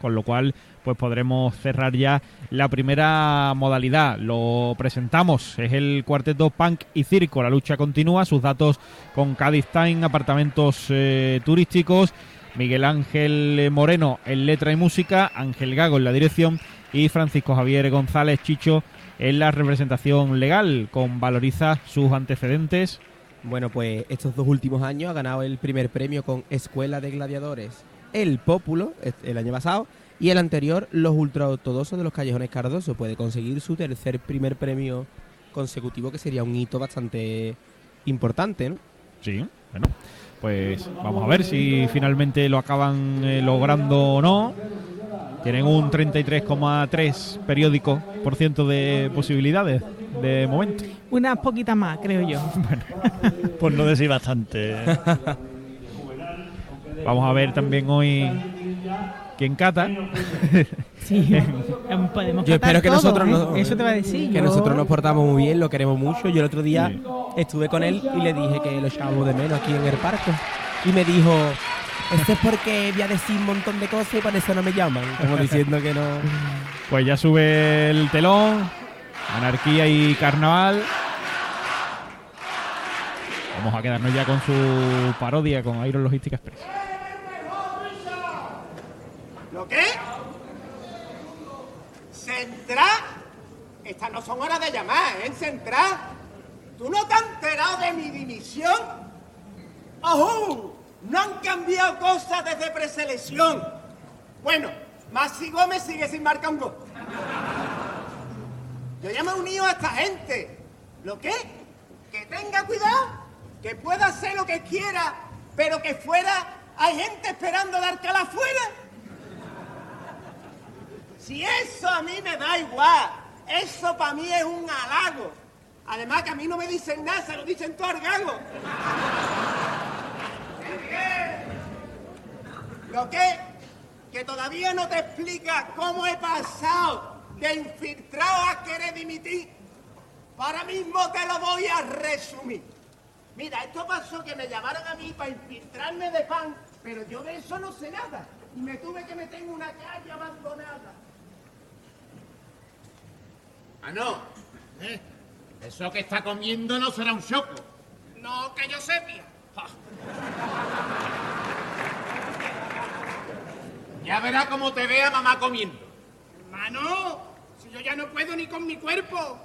con lo cual pues podremos cerrar ya la primera modalidad. Lo presentamos, es el cuarteto Punk y Circo. La lucha continúa, sus datos con Cádiz Time, apartamentos eh, turísticos. Miguel Ángel Moreno en letra y música, Ángel Gago en la dirección y Francisco Javier González Chicho en la representación legal, con valoriza sus antecedentes. Bueno, pues estos dos últimos años ha ganado el primer premio con Escuela de Gladiadores, el Pópulo, el año pasado, y el anterior, los ultraortodoxos de los Callejones Cardoso. Puede conseguir su tercer primer premio consecutivo, que sería un hito bastante importante, ¿no? Sí, bueno, pues vamos a ver si finalmente lo acaban eh, logrando o no. Tienen un 33,3 periódico por ciento de posibilidades de momento. Unas poquitas más, creo yo. bueno, pues no decir bastante. Vamos a ver también hoy quién cata. Sí, podemos Yo espero que nosotros ¿eh? Eso te va a decir. Que nosotros nos portamos muy bien, lo queremos mucho. Yo el otro día estuve con él y le dije que lo echábamos de menos aquí en el parque. Y me dijo, esto es porque voy a decir un montón de cosas y por eso no me llaman. Como diciendo que no. Pues ya sube el telón. Anarquía y carnaval. Vamos a quedarnos ya con su parodia con Iron Logística Express. ¿Lo qué? ¿Centra? Estas no son horas de llamar, ¿eh? Centra. ¿Tú no te has enterado de mi dimisión? ¡Ojo! No han cambiado cosas desde preselección. Bueno, Maxi Gómez sigue sin marcar un gol. Yo ya me he unido a esta gente. ¿Lo qué? Que tenga cuidado, que pueda hacer lo que quiera, pero que fuera hay gente esperando dar cala afuera. Si eso a mí me da igual, eso para mí es un halago. Además que a mí no me dicen nada, se lo dicen todo al. ¿Lo qué? Que todavía no te explica cómo he pasado de infiltrado a querer dimitir. Ahora mismo te lo voy a resumir. Mira, esto pasó que me llamaron a mí para infiltrarme de pan, pero yo de eso no sé nada. Y me tuve que meter en una calle abandonada. Ah, no. ¿Eh? Eso que está comiendo no será un choco. No, que yo sepia. Ya verá cómo te vea mamá comiendo. Hermano, si yo ya no puedo ni con mi cuerpo.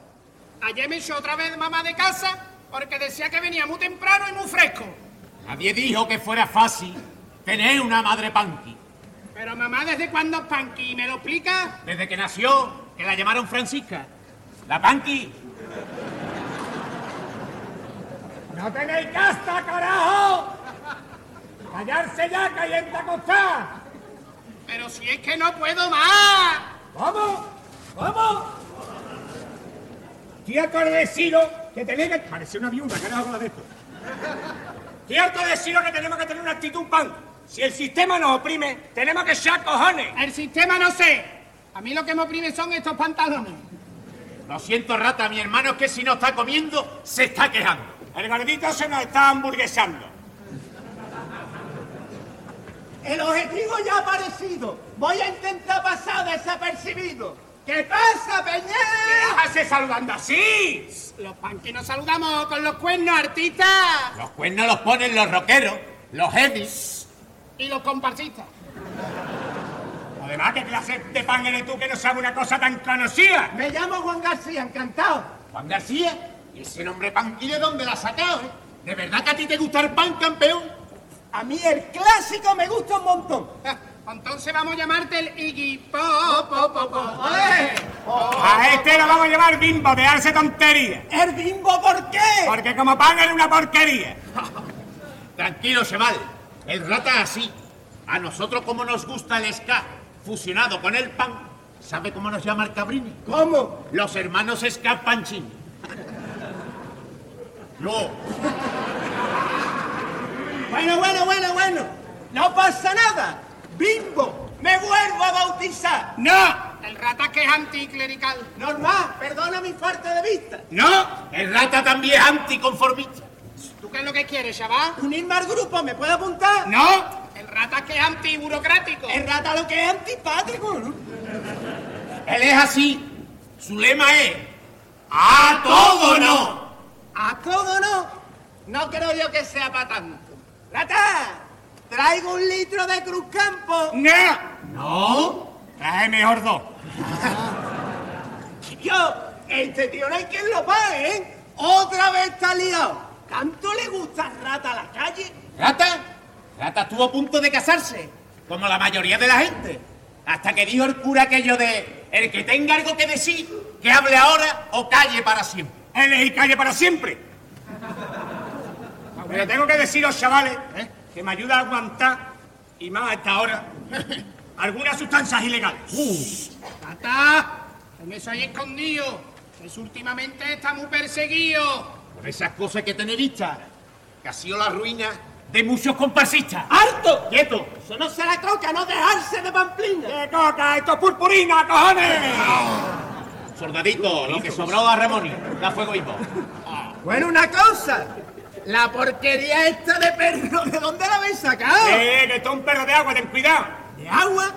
Ayer me echó otra vez mamá de casa porque decía que venía muy temprano y muy fresco. Nadie dijo que fuera fácil tener una madre panqui. Pero mamá, ¿desde cuándo es panqui? ¿Me lo explica? Desde que nació, que la llamaron Francisca. La panqui. ¡No tenéis casta, carajo! ¡Callarse ya, gente acostada! Pero si es que no puedo más. ¿Vamos? ¿Vamos? Estoy harto de deciros que tenéis que... Parece una viuda, que no de esto. Estoy harto de deciros que tenemos que tener una actitud pan. Si el sistema nos oprime, tenemos que echar cojones. El sistema no sé. A mí lo que me oprime son estos pantalones. Lo siento, rata, mi hermano es que si no está comiendo, se está quejando. El gordito se nos está hamburguesando. El objetivo ya ha aparecido. Voy a intentar pasar desapercibido. ¿Qué pasa, Peña? ¿Qué haces saludando así? Los panquis nos saludamos con los cuernos, artistas. Los cuernos los ponen los rockeros, los heavies. Y los comparsistas. Además, ¿qué clase de pan eres tú que no sabe una cosa tan conocida? Me llamo Juan García, encantado. ¿Juan García? ¿Y ese nombre panqui de dónde lo has sacado, eh? ¿De verdad que a ti te gusta el pan, campeón? A mí el clásico me gusta un montón. Entonces vamos a llamarte el Iggy Pop, pop, pop, pop. A este lo vamos a llamar Bimbo, de darse tontería. ¿El Bimbo por qué? Porque como pan es una porquería. Tranquilo, Cheval. El rata así. A nosotros como nos gusta el ska fusionado con el pan, ¿sabe cómo nos llama el cabrini? ¿Cómo? Los hermanos ska panchín. No. Bueno, bueno, bueno, bueno. No pasa nada. Bimbo, me vuelvo a bautizar. ¡No! El rata que es anticlerical. Normal, perdona mi falta de vista. ¡No! El rata también es anticonformista. ¿Tú qué es lo que quieres, chaval? Unirme al grupo, ¿me puedo apuntar? ¡No! El rata que antiburocrático. El rata lo que es antipático, ¿no? Él es así. Su lema es ¡A todo no! A todo no. No creo yo que sea para tanto. Rata, traigo un litro de Cruzcampo. No, ¿No? trae mejor dos. Yo, este tío no hay quien lo pague, ¿eh? Otra vez está liado. ¿Tanto le gusta rata a la calle? ¿Rata? Rata estuvo a punto de casarse, como la mayoría de la gente. Hasta que dijo el cura aquello de el que tenga algo que decir, que hable ahora o calle para siempre. Él es y calle para siempre. Pero tengo que deciros, chavales, ¿eh? que me ayuda a aguantar, y más a esta hora, algunas sustancias ilegales. ¡Tata! Me soy escondido. Pues últimamente está muy perseguido. Por esas cosas hay que tener vista, que ha sido la ruina de muchos comparsistas. ¡Harto! ¡Quieto! Eso no se la coca, no dejarse de pamplina. ¡Qué coca! ¡Esto es purpurina, cojones! Soldadito, lo que sobró a Ramoni, da fuego y Bueno, una cosa. La porquería esta de perro, ¿de dónde la habéis sacado? ¡Eh, que esto es un perro de agua, ten cuidado! ¿De agua?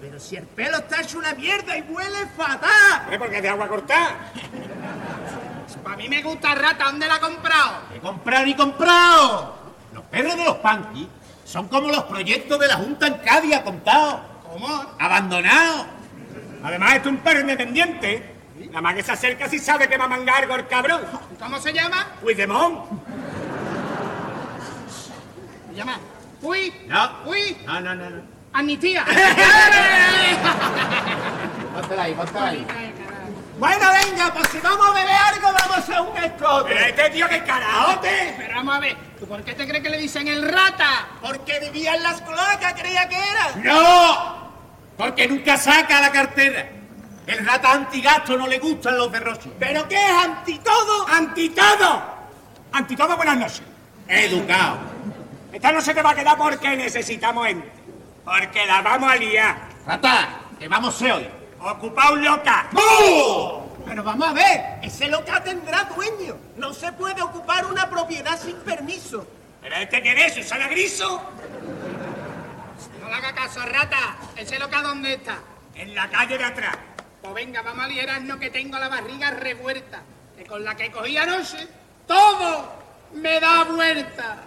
Pero si el pelo está hecho una mierda y huele fatal. ¿Eh? Porque es de agua cortada. Para mí me gusta rata. ¿Dónde la ha comprado? ¡He comprado y comprado! Los perros de los panquis son como los proyectos de la Junta en Cádiz, ha contado. ¿Cómo? Abandonado. Además, esto es un perro independiente. Nada más que se acerca si sabe que va a mangar el cabrón. ¿Cómo se llama? Puigdemont. Se llama. Uy. No. Uy. No, no, no, no. Amnistía. Póntela ahí, póntela ahí. Bueno, venga, pues si vamos a beber algo, vamos a un Pero escote. este tío que carajote. Pero vamos a ver. ¿Tú por qué te crees que le dicen el rata? Porque vivía en las cloacas, creía que era. ¡No! Porque nunca saca la cartera. El rata antigasto no le gustan los derroches. ¿Pero qué es anti todo? ¡Anti todo! ¡Anti todo, buenas noches! Educado. Esta no se te va a quedar porque necesitamos gente. Porque la vamos a liar. Rata, que vamos a hoy. Ocupaos loca. Pero vamos a ver, ese local tendrá dueño. No se puede ocupar una propiedad sin permiso. ¿Pero este quién es? ¿Susana Griso? No le haga caso, rata. Ese loca dónde está. En la calle de atrás. Pues venga, vamos a liarnos que tengo la barriga revuelta. Que con la que cogí anoche, todo me da vuelta.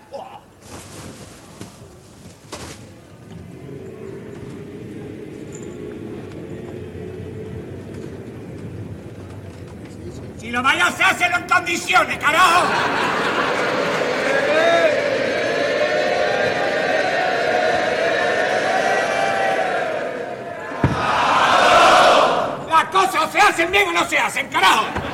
Si lo vaya a hacer, en condiciones, carajo. Las cosas se hacen bien o no se hacen, carajo.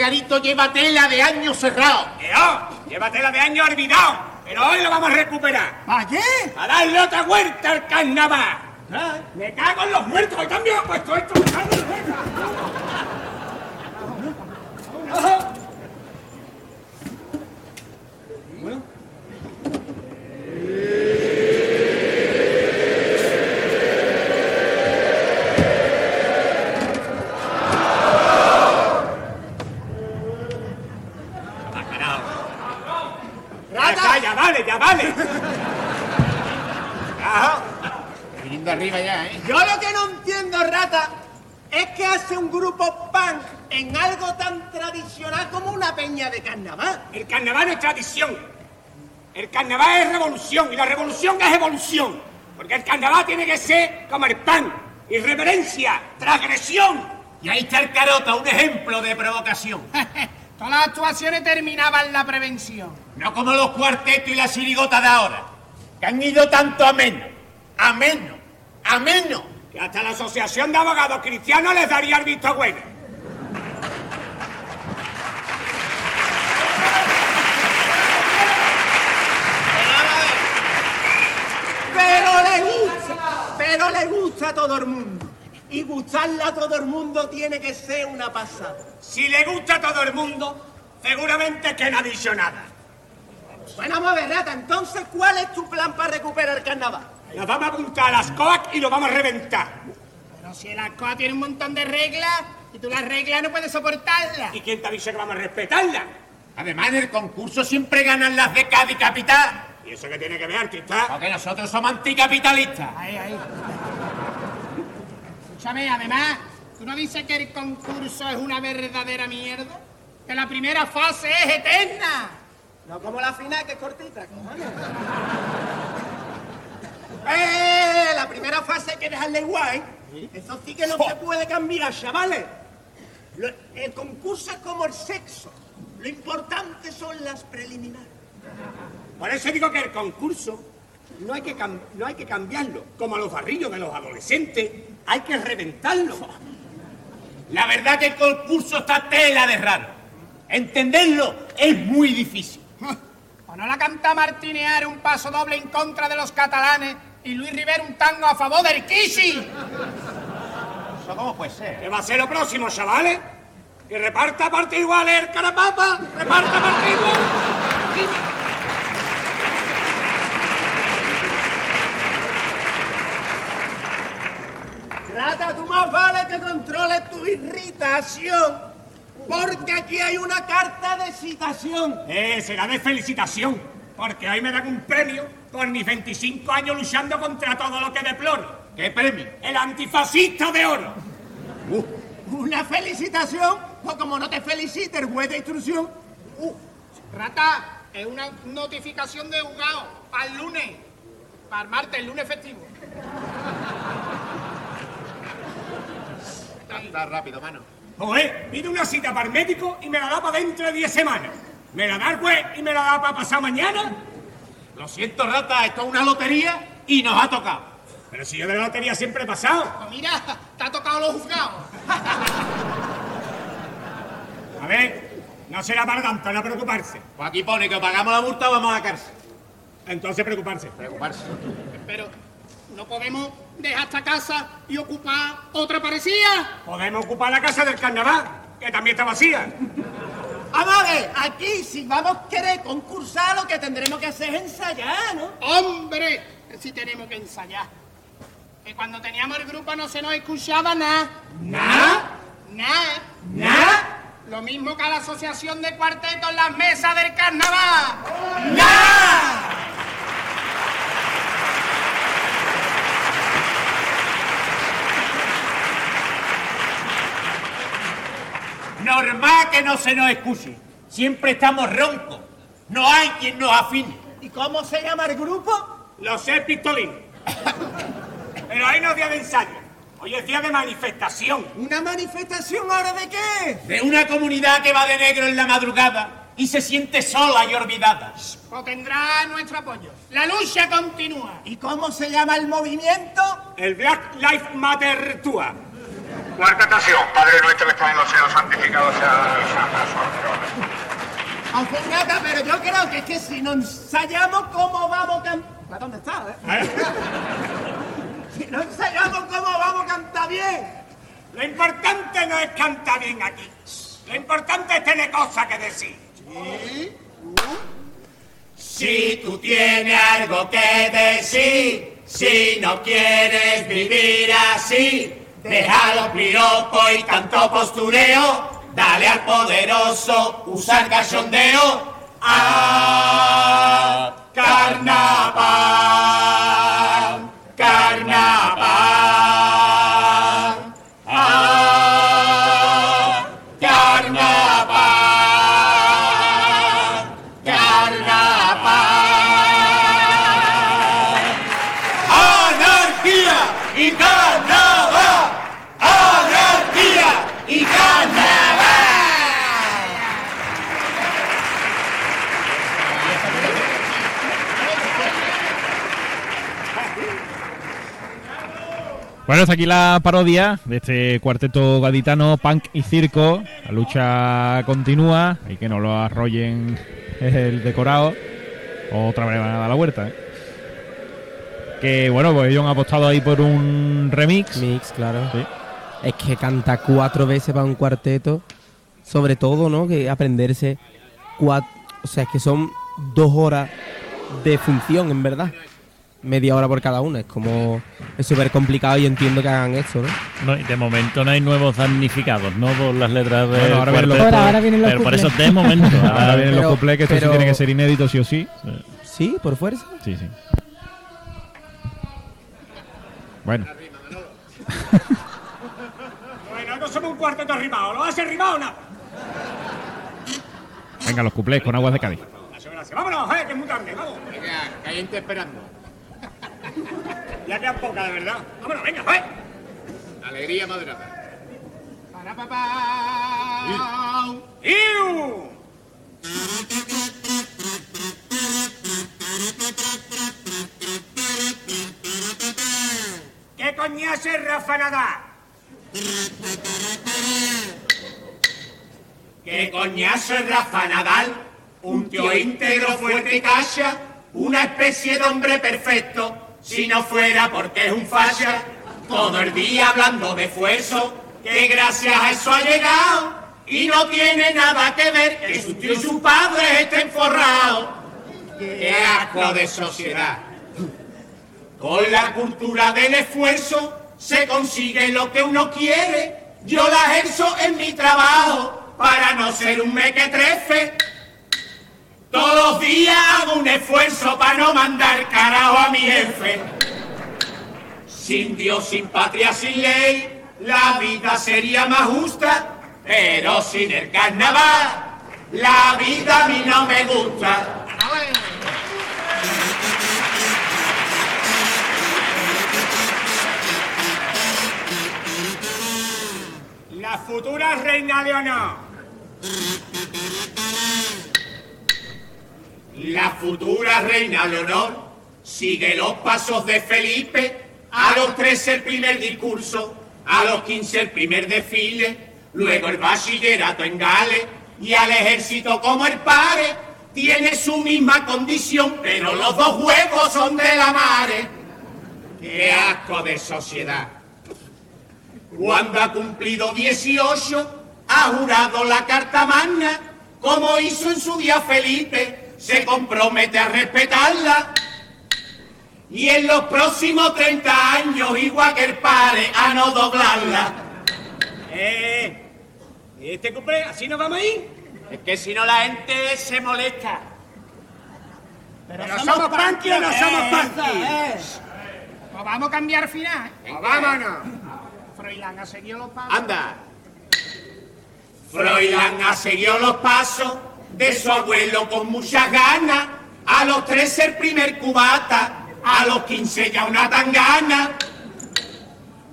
Garito lleva tela de años cerrado. Eo, llévatela de año olvidado, pero hoy lo vamos a recuperar. ¿Para qué? ¡A darle otra vuelta al carnaval! ¡Me cago en los muertos! ¡Hoy también he puesto esto! ¡Me cago en los muertos! Ya, ya, ya vale, ya vale. Carajo. Viniendo arriba ya, ¿eh? Yo lo que no entiendo, rata, es que hace un grupo punk en algo tan tradicional como una peña de carnaval. El carnaval no es tradición. El carnaval es revolución y la revolución es evolución. Porque el carnaval tiene que ser como el pan. Irreverencia, transgresión. Y ahí está el carota, un ejemplo de provocación. Todas las actuaciones terminaban la prevención. No como los cuartetos y las chirigotas de ahora, que han ido tanto a menos, a menos, a menos. Que hasta la Asociación de Abogados Cristianos les daría el visto bueno. Pero le gusta, pero le gusta a todo el mundo. Y gustarle a todo el mundo tiene que ser una pasada. Si le gusta a todo el mundo, seguramente que no ha dicho nada. Bueno, vamos a ver, rata, entonces, ¿cuál es tu plan para recuperar el carnaval? Nos vamos a apuntar a las COAC y lo vamos a reventar. Pero si el ASCOA tiene un montón de reglas y tú las reglas no puedes soportarlas. ¿Y quién te avisa que vamos a respetarlas? Además, en el concurso siempre ganan las de Cádiz Capital. ¿Y eso qué tiene que ver, artista? Porque nosotros somos anticapitalistas. Ahí, ahí. Escúchame, además, ¿tú no dices que el concurso es una verdadera mierda? Que la primera fase es eterna. No como la final, que es cortita, cojones. ¡Eh! La primera fase hay que dejarle guay. Eso sí que no se puede cambiar, chavales. Lo- el concurso es como el sexo. Lo importante son las preliminares. Por eso digo que el concurso no hay que, cam- no hay que cambiarlo. Como a los barrillos de los adolescentes, hay que reventarlo. La verdad que el concurso está tela de raro. Entenderlo es muy difícil. ¿O no la canta Martinear un paso doble en contra de los catalanes y Luis Rivera un tango a favor del Kishi? ¿Eso cómo puede ser? ¿Qué va a ser lo próximo, chavales? Y reparta parte igual el carapapa. Reparta parte igual. Trata, tú más vale que controles tu irritación. Porque aquí hay una carta de citación. Eh, será de felicitación. Porque hoy me dan un premio por mis 25 años luchando contra todo lo que deploro. ¿Qué premio? El antifascista de oro. Una felicitación, o como no te felicite el juez de instrucción, Uh, Rata, es una notificación de juzgado para el lunes. Para el martes, el lunes festivo. Está rápido, mano. Joder, pide una cita para el médico y me la da para dentro de 10 semanas. Me la da el juez y me la da para pasar mañana. Lo siento, rata, esto es una lotería y nos ha tocado. Pero si yo de la lotería siempre he pasado. Pues mira, te ha tocado los juzgados. A ver, no será para tanto, no preocuparse. Pues aquí pone que pagamos la multa o vamos a la cárcel. Entonces preocuparse. Preocuparse. Pero no podemos dejar esta casa y ocupar otra parecida. Podemos ocupar la casa del carnaval, que también está vacía. Amores, aquí si vamos a querer concursar, lo que tendremos que hacer es ensayar, ¿no? ¡Hombre! Si tenemos que ensayar. Que cuando teníamos el grupo no se nos escuchaba nada. ¿Nada? Nada. ¿Nada? Lo mismo que a la asociación de cuartetos en las mesas del carnaval. Normal que no se nos escuche. Siempre estamos roncos. No hay quien nos afine. ¿Y cómo se llama el grupo? Los seis pistolines. Pero ahí no es día de ensayo. Hoy es día de manifestación. ¿Una manifestación ahora de qué? De una comunidad que va de negro en la madrugada y se siente sola y olvidada. Pues tendrá nuestro apoyo. La lucha continúa. ¿Y cómo se llama el movimiento? El Black Lives Matter Tour. Cuarta ocasión, Padre nuestro que estás en los cielos, santificado sea Aunque nada, pero yo creo que es que si no ensayamos, ¿cómo vamos a cantar? ¿Dónde está, eh? si no ensayamos, ¿cómo vamos a cantar bien? Lo importante no es cantar bien aquí. Lo importante es tener cosas que decir. Si tú tienes algo que decir, si no quieres vivir así, deja los piropos y tanto postureo, dale al poderoso usar cachondeo. ¡Ah! Bueno, hasta aquí la parodia de este cuarteto gaditano, punk y circo. La lucha continúa, hay que no lo arrollen el decorado. Otra vez van a dar la vuelta. ¿eh? Que bueno, pues ellos han apostado ahí por un remix. Mix, claro. Sí. Es que canta cuatro veces para un cuarteto. Sobre todo, ¿no? Que aprenderse cuatro. O sea, es que son dos horas de función, en verdad. Media hora por cada una. Es como. Es súper complicado y entiendo que hagan esto, ¿no? No, y de momento no hay nuevos damnificados, ¿no? Por las letras de. Bueno, ahora vienen los- Ahora- ahora vienen los Pero por eso cuplés. de momento. Ahora ahora- vienen los cuplés, que esto sí tiene que ser inédito sí o sí. Sí, por fuerza. Sí, sí. Bueno, Bueno, no somos un cuarteto rimado. ¿Lo hace rimado o no? venga, los cuplés con aguas de Cádiz. Vámonos, eh, que es muy tarde. Vamos. Venga, que hay gente esperando. Ya queda poca, de verdad. Vámonos, venga, eh. Alegría madrada. Para papá. ¡Iu! ¿Qué coñazo es Rafa Nadal? ¿Qué coñazo es Rafa Nadal? Un tío íntegro, fuerte y calla, una especie de hombre perfecto, si no fuera porque es un falla, todo el día hablando de esfuerzo, que gracias a eso ha llegado, y no tiene nada que ver que su tío y su padre estén forrados. ¡Qué asco de sociedad! Con la cultura del esfuerzo se consigue lo que uno quiere. Yo la ejerzo en mi trabajo para no ser un mequetrefe. Todos los días hago un esfuerzo para no mandar carajo a mi jefe. Sin Dios, sin patria, sin ley, la vida sería más justa. Pero sin el carnaval, la vida a mí no me gusta. La futura reina Leonor. La futura reina Leonor sigue los pasos de Felipe. A los 13 el primer discurso, a los 15 el primer desfile, luego el bachillerato en Gales y al ejército como el padre. Tiene su misma condición, pero los dos huevos son de la madre. ¡Qué asco de sociedad! Cuando ha cumplido 18, ha jurado la carta magna, como hizo en su día Felipe, se compromete a respetarla. Y en los próximos 30 años, igual que el padre, a no doblarla. Eh, ¿y este cumple? ¿Así nos vamos a ir? Es que si no la gente se molesta. Pero, somos panqui o no somos panqui. Pues vamos a cambiar final. Pues vámonos. Froilán ha seguido los pasos. Anda. Froilán ha seguido los pasos de su abuelo con muchas ganas. A los 13 el primer cubata, a los 15 ya una tangana.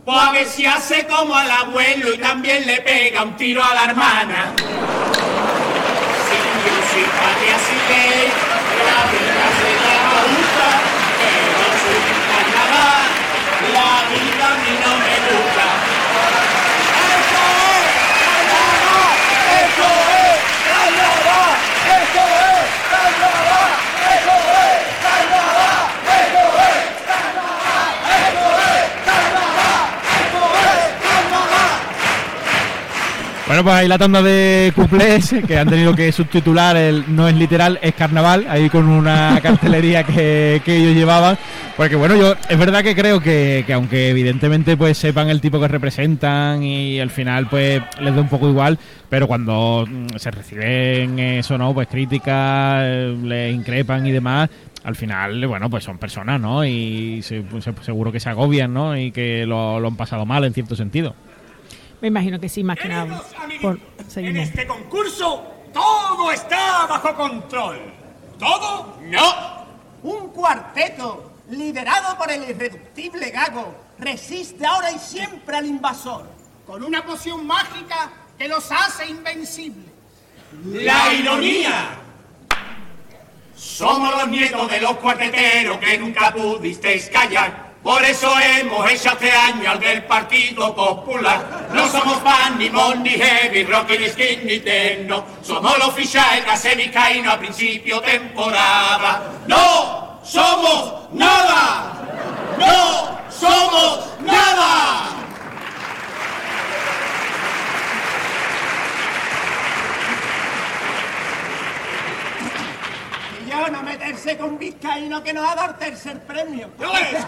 Pues a ver si hace como al abuelo y también le pega un tiro a la hermana. Sin patria, sin ley, la vida sería más justa, pero sin carnaval, la vida a mí no me gusta. Bueno, pues ahí la tanda de cuplés que han tenido que subtitular el no es literal, es carnaval, ahí con una cartelería que, que ellos llevaban. Porque bueno, yo es verdad que creo que, que aunque evidentemente pues sepan el tipo que representan y al final pues les da un poco igual, pero cuando mm, se reciben eso, ¿no? Pues críticas, les increpan y demás, al final, bueno, pues son personas, ¿no? Y se- pues, se- seguro que se agobian, ¿no? Y que lo, lo han pasado mal en cierto sentido. Me imagino que sí, más que nada. Por en este concurso todo está bajo control. ¿Todo? No, Un cuarteto liderado por el irreductible Gago resiste ahora y siempre al invasor. Con una poción mágica que los hace invencibles. la ironía. Somos los nietos de los cuarteteros que nunca pudisteis callar. Por eso hemos hecho este año al del Partido Popular. No somos fan, ni mon, heavy, rock, ni skin, ni techno. Somos los fichajes Vizcaíno a principio temporada. ¡No somos nada! ¡No somos nada! No meterse con vizcaíno que nos ha dado el tercer premio. ¡No es!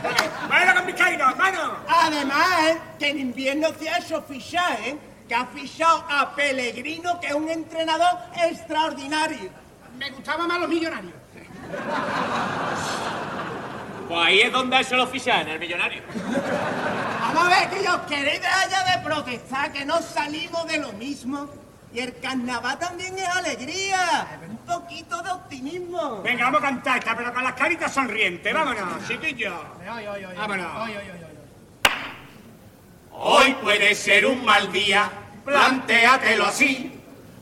¡Bueno con Vizcaíno, hermano! Además, ¿eh? que en invierno se ha hecho fichaje, ¿eh? que ha fichado a Pellegrino, que es un entrenador extraordinario. Me gustaban más los millonarios. Pues ahí es donde se lo ficha, en el millonario. Vamos a ver, que os queréis dejar ya de protestar, que no salimos de lo mismo. Y el carnaval también es alegría, un poquito de optimismo. Venga, vamos a cantar esta, pero con las caritas sonrientes. Vámonos, chiquillos. Vámonos. Hoy puede ser un mal día, plantéatelo así.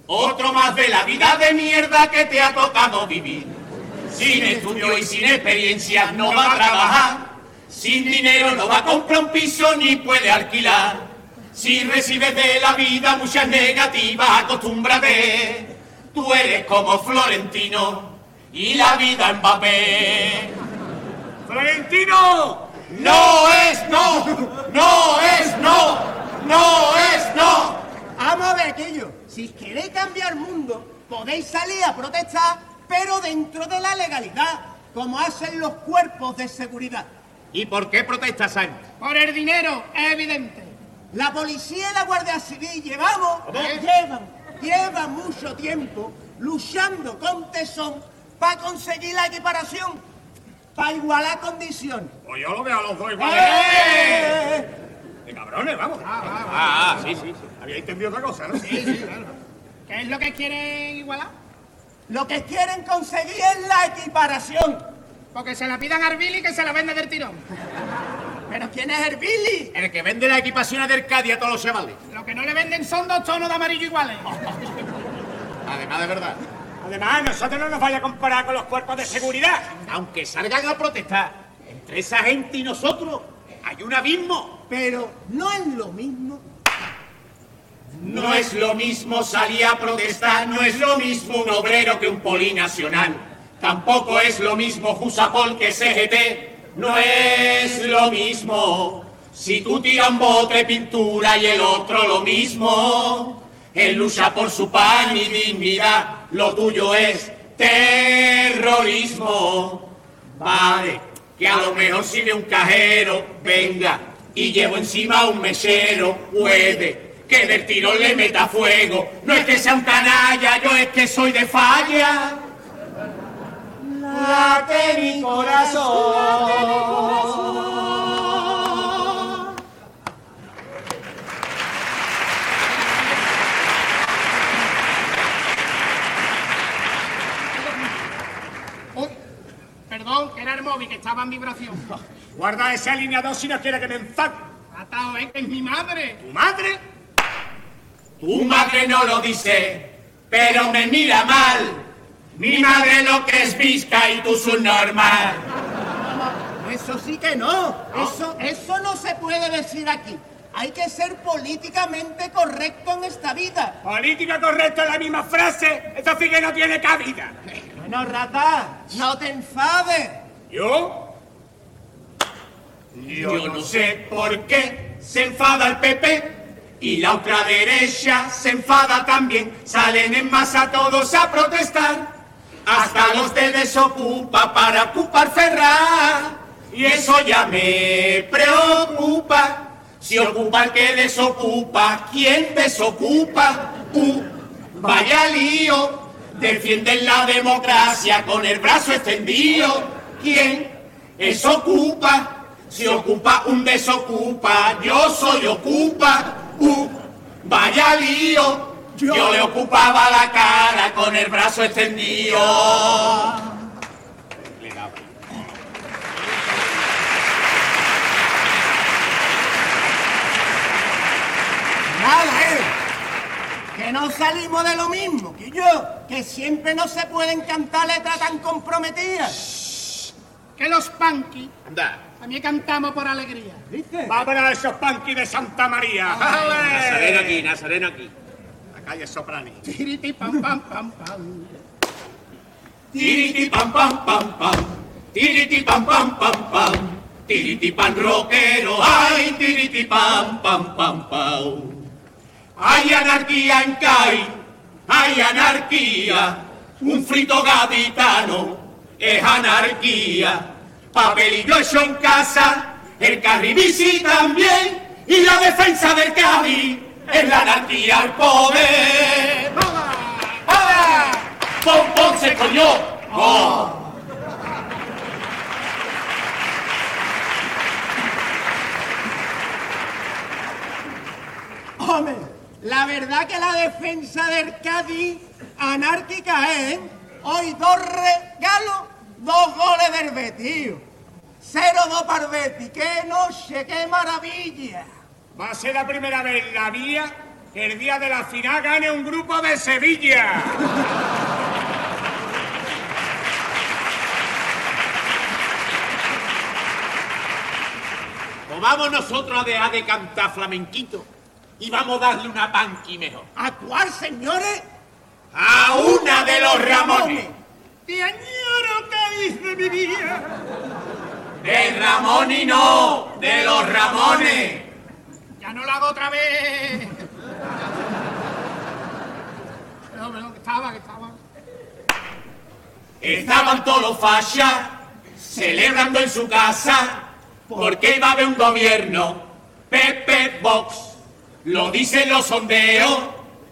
Otro más de la vida de mierda que te ha tocado vivir. Sin estudio y sin experiencia no va a trabajar. Sin dinero no va a comprar un piso ni puede alquilar. Si recibes de la vida muchas negativas, acostúmbrate. Tú eres como Florentino y la vida Mbappé. ¡Florentino! No es no, no es no, no es no. Vamos a ver aquello. Si queréis cambiar el mundo, podéis salir a protestar, pero dentro de la legalidad, como hacen los cuerpos de seguridad. ¿Y por qué protestas, Sánchez? Por el dinero, es evidente. La policía y la Guardia Civil llevamos, llevan, llevan mucho tiempo luchando con tesón para conseguir la equiparación, para igualar condiciones. Pues yo lo veo a los dos iguales. ¡Eh! De cabrones, vamos. Ah, ah, sí, sí, sí. Había entendido otra cosa, ¿no? Sí, sí, claro. ¿Qué es lo que quieren igualar? Lo que quieren conseguir es la equiparación. Porque se la pidan a Arbili que se la vende del tirón. ¿Pero quién es el Billy? El que vende la equipación de Arcadia a todos los chavales. Lo que no le venden son dos tonos de amarillo iguales. Además de verdad. Además, nosotros no nos vaya a comparar con los cuerpos de seguridad. Aunque salgan a protestar, entre esa gente y nosotros hay un abismo. Pero no es lo mismo. No es lo mismo salir a protestar, no es lo mismo un obrero que un polinacional. Tampoco es lo mismo Jusapol que CGT. No es lo mismo. Si tú tiras un bote pintura y el otro lo mismo. Él lucha por su pan y dignidad. Lo tuyo es terrorismo. Vale, que a lo mejor si ve un cajero, venga, y llevo encima un mesero, puede que del tirón le meta fuego. No es que sea un canalla, yo es que soy de falla. Late mi corazón. Uy, perdón, que era el móvil que estaba en vibración. Guarda ese alineador si no quiere que me enfade. Atao, ¿eh? Que es mi madre. ¿Tu madre? Tu madre no lo dice, pero me mira mal. Mi madre lo que es visca y tú su normal. Eso sí que no. Eso, eso no se puede decir aquí. Hay que ser políticamente correcto en esta vida. Política correcta es la misma frase. Esto sí que no tiene cabida. Bueno, rata, no te enfades. ¿Yo? Yo no sé por qué se enfada el PP y la otra derecha se enfada también. Salen en masa todos a protestar. Hasta los de desocupa para ocupar Ferrar. Y eso ya me preocupa. Si ocupa el que desocupa, ¿quién desocupa? Uh, vaya lío. Defienden la democracia con el brazo extendido. ¿Quién es ocupa? Si ocupa un desocupa, yo soy ocupa. Uh, vaya lío. Yo le ocupaba la cara con el brazo extendido. Nada, ¿eh? Que no salimos de lo mismo, que yo, que siempre no se pueden cantar letras tan comprometidas. Que los punky Anda. también cantamos por alegría. ¿Viste? Vámonos a esos punky de Santa María. Nazareno aquí, Nazareno aquí. Calle Soprani. Tiriti pam pam pam pam. Tiriti pam pam pam pam. Tiriti pam pam pam pam. Tiriti pan rockero, ay, tiriti pam pam pam pam. Hay anarquía en CAI, hay anarquía. Un frito gaditano es anarquía. Papelillo hecho en casa, el carribici también, y la defensa del Cádiz es la anarquía al poder. ¡Vamos! ¡Pon, se coño! ¡Oh! Hombre, la verdad que la defensa del Cádiz anárquica es hoy dos regalos, dos goles del Betis. Cero dos para el Betis. ¡Qué noche, qué maravilla! Va a ser la primera vez en la vida que el día de la final gane un grupo de Sevilla. O vamos nosotros a dejar de cantar flamenquito y vamos a darle una panqui mejor. ¿A cuál, señores? A una de los Ramones. Te añoro que dice mi vida. De Ramón y no, de los Ramones. Ya no lo hago otra vez. Perdón, perdón, que estaba, que estaba. Estaban todos los fachas celebrando en su casa porque iba a haber un gobierno. Pepe Box, lo dicen los sondeos,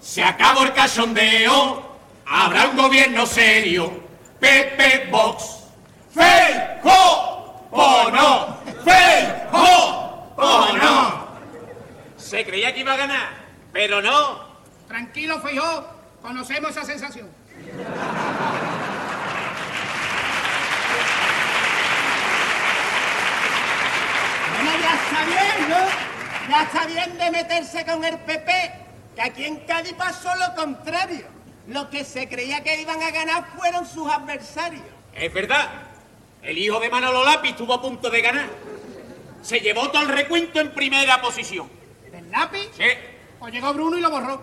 se acabó el cachondeo, habrá un gobierno serio. Pepe Box, ¡Feijo! ¿O no? ¡Feijo! ¿O no? Se creía que iba a ganar, pero no. Tranquilo, Feijó. Conocemos esa sensación. Bueno, ya está bien, ¿no? Ya está bien de meterse con el PP, que aquí en Cádiz pasó lo contrario. Los que se creía que iban a ganar fueron sus adversarios. Es verdad. El hijo de Manolo Lápiz estuvo a punto de ganar. Se llevó todo el recuento en primera posición. ¿Del lápiz? Sí. Pues llegó Bruno y lo borró.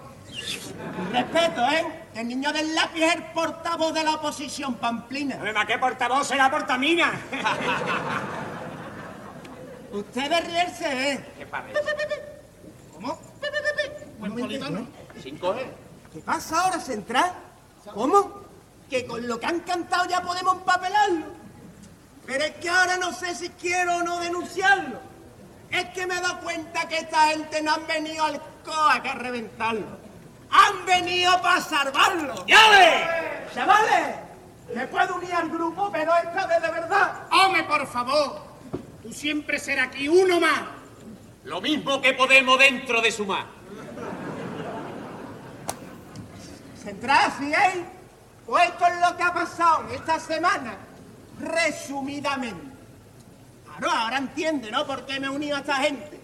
Respeto, ¿eh? El niño del lápiz es el portavoz de la oposición, Pamplina. Además, ¿qué portavoz será portamina? Ustedes riirse, ¿eh? ¿Qué pasa? ¿Cómo? Buen politono. Sin coger. ¿Qué pasa ahora, Central? ¿Cómo? Que con lo que han cantado ya podemos empapelarlo. Pero es que ahora no sé si quiero o no denunciarlo. Es que me he dado cuenta que esta gente no han venido al COAC a reventarlo. Han venido para salvarlo. ¡Llave! Chavales, me puedo unir al grupo, pero esta vez de verdad. Hombre, por favor. Tú siempre serás aquí uno más. Lo mismo que Podemos dentro de su mar. Central, ¿sí, eh? Pues esto es lo que ha pasado en esta semana, resumidamente. Claro, ahora entiende, ¿no? Por qué me he unido a esta gente.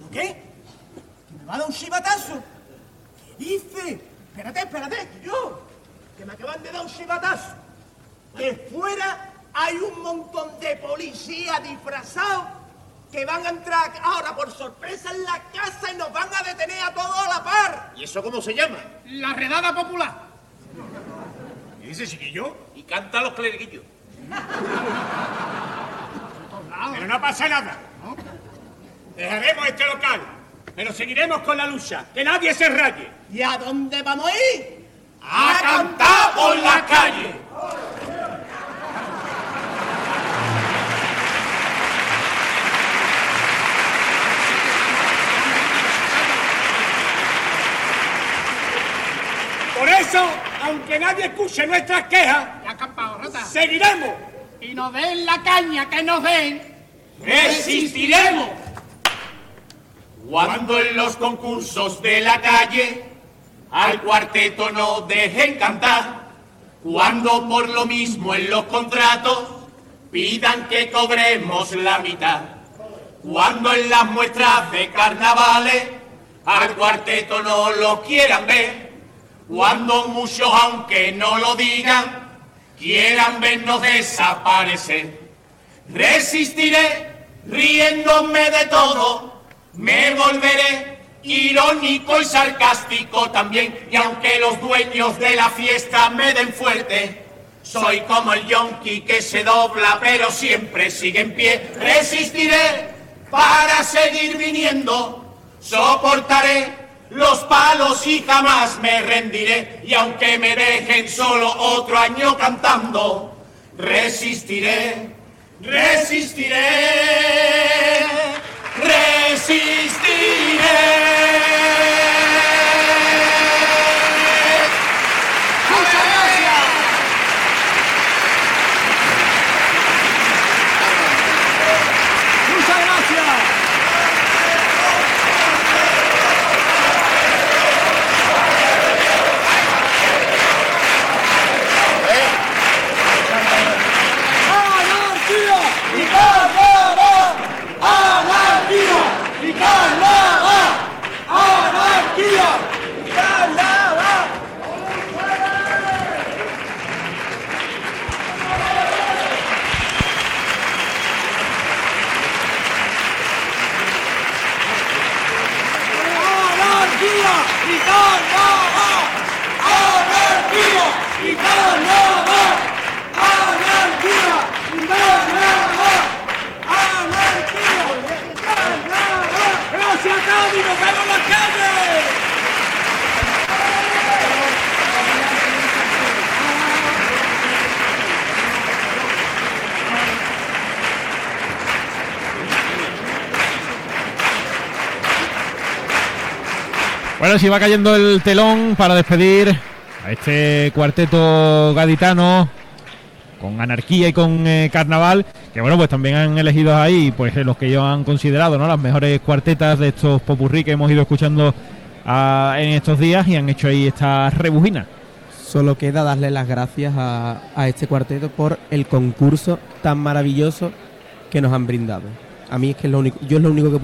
¿Lo qué? ¿Que me va a dar un chivatazo? ¿Qué dice? Espérate, espérate, que yo, que me acaban de dar un chivatazo. Que fuera hay un montón de policías disfrazados que van a entrar ahora por sorpresa en la casa y nos van a detener a todos a la par. ¿Y eso cómo se llama? La redada popular. ¿Y dice chiquillo? Y canta los clerguillos. Pero no pasa nada. Dejaremos este local, pero seguiremos con la lucha. Que nadie se raye. ¿Y a dónde vamos a ir? ¡A cantar por la calle! Por eso, aunque nadie escuche nuestras quejas, seguiremos. Y nos den la caña que nos den. ¡Resistiremos! Cuando en los concursos de la calle al cuarteto no dejen cantar, cuando por lo mismo en los contratos pidan que cobremos la mitad, cuando en las muestras de carnavales al cuarteto no lo quieran ver, cuando muchos aunque no lo digan quieran vernos desaparecer. Resistiré riéndome de todo, me volveré irónico y sarcástico también, y aunque los dueños de la fiesta me den fuerte, soy como el yonki que se dobla pero siempre sigue en pie. Resistiré para seguir viniendo, soportaré los palos y jamás me rendiré, y aunque me dejen solo otro año cantando, resistiré, resistiré, resistiré. ¡Muchas gracias! ¡Muchas gracias! ¡Anarquía! ¡Y carnaval! ¡Anarquía! ¡Y carnaval! ¡Anarquía! ¡Y carnaval! ¡Anarquía! ¡Y carnaval! ¡Y carnaval! ¡Anarquía! ¡Y carnaval! ¡Anarquía! ¡Y carnaval! ¡Gracias, Cádiz! ¡Nos vemos en las calles! Bueno, si va cayendo el telón para despedir a este cuarteto gaditano con anarquía y con eh, carnaval, que bueno, pues también han elegido ahí pues eh, los que ellos han considerado, ¿no? Las mejores cuartetas de estos popurrí que hemos ido escuchando ah, en estos días y han hecho ahí esta rebujina. Solo queda darle las gracias a, a este cuarteto por el concurso tan maravilloso que nos han brindado. A mí es que es lo único, yo es lo único que puedo